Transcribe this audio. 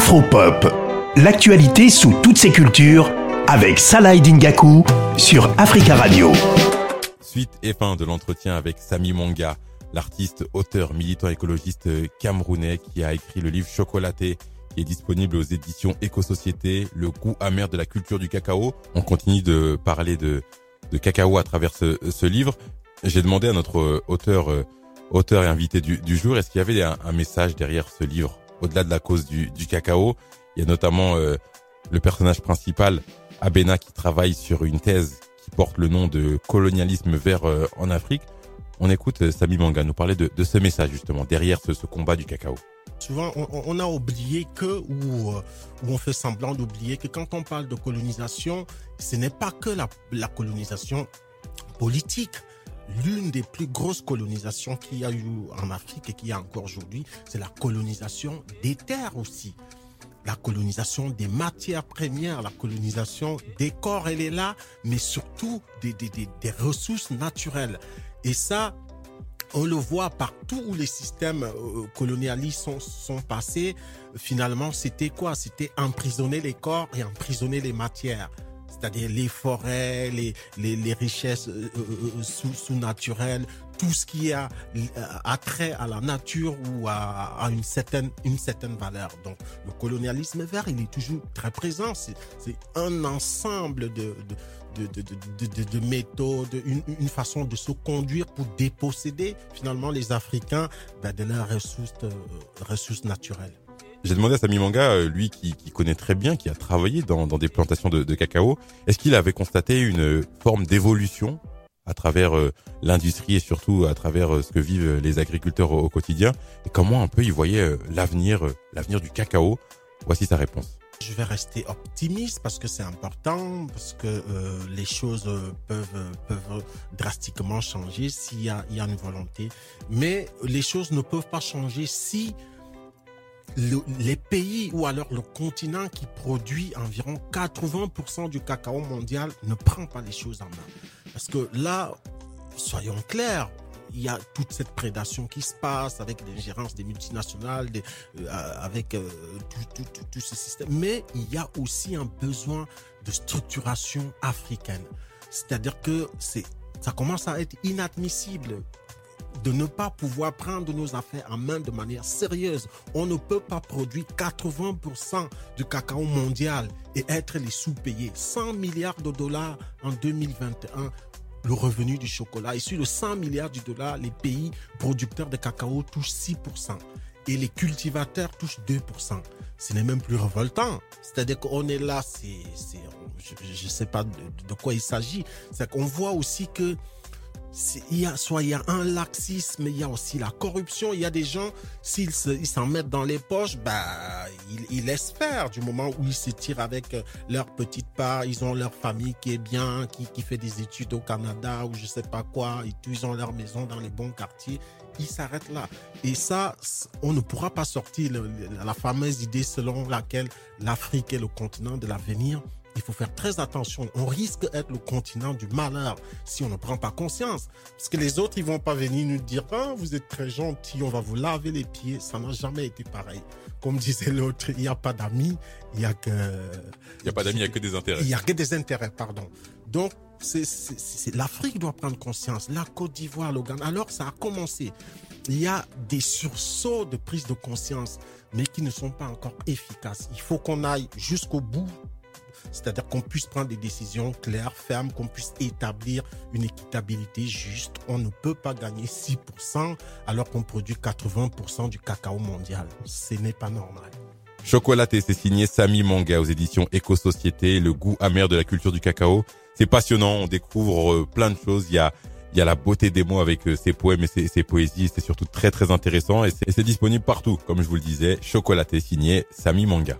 Afropop, l'actualité sous toutes ses cultures avec Salah Dingaku sur Africa Radio. Suite et fin de l'entretien avec Sami Monga, l'artiste, auteur, militant écologiste camerounais qui a écrit le livre Chocolaté qui est disponible aux éditions Éco-Société, le goût amer de la culture du cacao. On continue de parler de, cacao à travers ce, livre. J'ai demandé à notre auteur, auteur et invité du, jour, est-ce qu'il y avait un, message derrière ce livre, au-delà de la cause du, cacao Il y a notamment euh, le personnage principal, Abena, qui travaille sur une thèse qui porte le nom de colonialisme vert euh, en Afrique. On écoute euh, Sami Manga nous parler de, ce message justement derrière ce, combat du cacao. Souvent, on, a oublié que, ou, on fait semblant d'oublier que quand on parle de colonisation, ce n'est pas que la colonisation politique. L'une des plus grosses colonisations qu'il y a eu en Afrique et qu'il y a encore aujourd'hui, c'est la colonisation des terres aussi. La colonisation des matières premières, la colonisation des corps, elle est là, mais surtout des, des, des, ressources naturelles. Et ça, on le voit partout où les systèmes euh, colonialistes sont passés. Finalement, c'était quoi? C'était emprisonner les corps et emprisonner les matières. C'est-à-dire les forêts, les, les, richesses euh, euh, sous, sous naturelles, tout ce qui a attrait à la nature ou à, une certaine une certaine valeur. Donc le colonialisme vert, il est toujours très présent. C'est un ensemble de, de de, de, de, de, méthodes, une, une, façon de se conduire pour déposséder finalement les Africains ben, de leurs ressources, euh, ressources naturelles. J'ai demandé à Sami Manga, lui qui, qui, connaît très bien, qui a travaillé dans, dans des plantations de, de cacao, est-ce qu'il avait constaté une forme d'évolution à travers euh, l'industrie et surtout à travers euh, ce que vivent les agriculteurs au, quotidien? Et comment un peu il voyait l'avenir, l'avenir du cacao? Voici sa réponse. Je vais rester optimiste parce que c'est important, parce que euh, les choses peuvent, peuvent drastiquement changer s'il y y a une volonté. Mais les choses ne peuvent pas changer si le, les pays ou alors le continent qui produit environ 80% du cacao mondial ne prend pas les choses en main. Parce que là, soyons clairs, il y a toute cette prédation qui se passe avec l'ingérence des multinationales, des, euh, avec euh, tout, tout, ce système. Mais il y a aussi un besoin de structuration africaine. C'est-à-dire que c'est, ça commence à être inadmissible de ne pas pouvoir prendre nos affaires en main de manière sérieuse. On ne peut pas produire 80% du cacao mondial et être les sous-payés. 100 milliards de dollars en 2021 le revenu du chocolat. Et sur le 100 milliards de dollars, les pays producteurs de cacao touchent 6% et les cultivateurs touchent 2%. Ce n'est même plus révoltant. C'est-à-dire qu'on est là, c'est, je ne sais pas de, de quoi il s'agit. C'est qu'on voit aussi que il y a, soit il y a un laxisme, il y a aussi la corruption. Il y a des gens, s'ils s'en mettent dans les poches, bah, ils, ils, laissent faire du moment où ils se tirent avec euh, leur petite part. Ils ont leur famille qui est bien, qui, qui fait des études au Canada ou je sais pas quoi. Ils ont leur maison dans les bons quartiers. Ils s'arrêtent là. Et ça, on ne pourra pas sortir la fameuse idée selon laquelle l'Afrique est le continent de l'avenir il faut faire très attention. On risque d'être le continent du malheur si on ne prend pas conscience. Parce que les autres, ils vont pas venir nous dire, ah, vous êtes très gentil, on va vous laver les pieds. Ça n'a jamais été pareil. Comme disait l'autre, il n'y a pas d'amis, il y a que... Il n'y a pas d'amis, il n'y a que des intérêts. Il n'y a que des intérêts, pardon. Donc, c'est l'Afrique doit prendre conscience. La Côte d'Ivoire, le Ghana. Alors, ça a commencé. Il y a des sursauts de prise de conscience, mais qui ne sont pas encore efficaces. Il faut qu'on aille jusqu'au bout c'est-à-dire qu'on puisse prendre des décisions claires, fermes, qu'on puisse établir une équitabilité juste. On ne peut pas gagner 6% alors qu'on produit 80% du cacao mondial. Ce n'est pas normal. Chocolaté, c'est signé Sami Manga aux éditions Éco-Société, le goût amer de la culture du cacao. C'est passionnant, on découvre euh, plein de choses. Il y a, il y a la beauté des mots avec euh, ses poèmes et ses, poésies. C'est surtout très très intéressant et c'est disponible partout, comme je vous le disais. Chocolaté signé Sami Manga.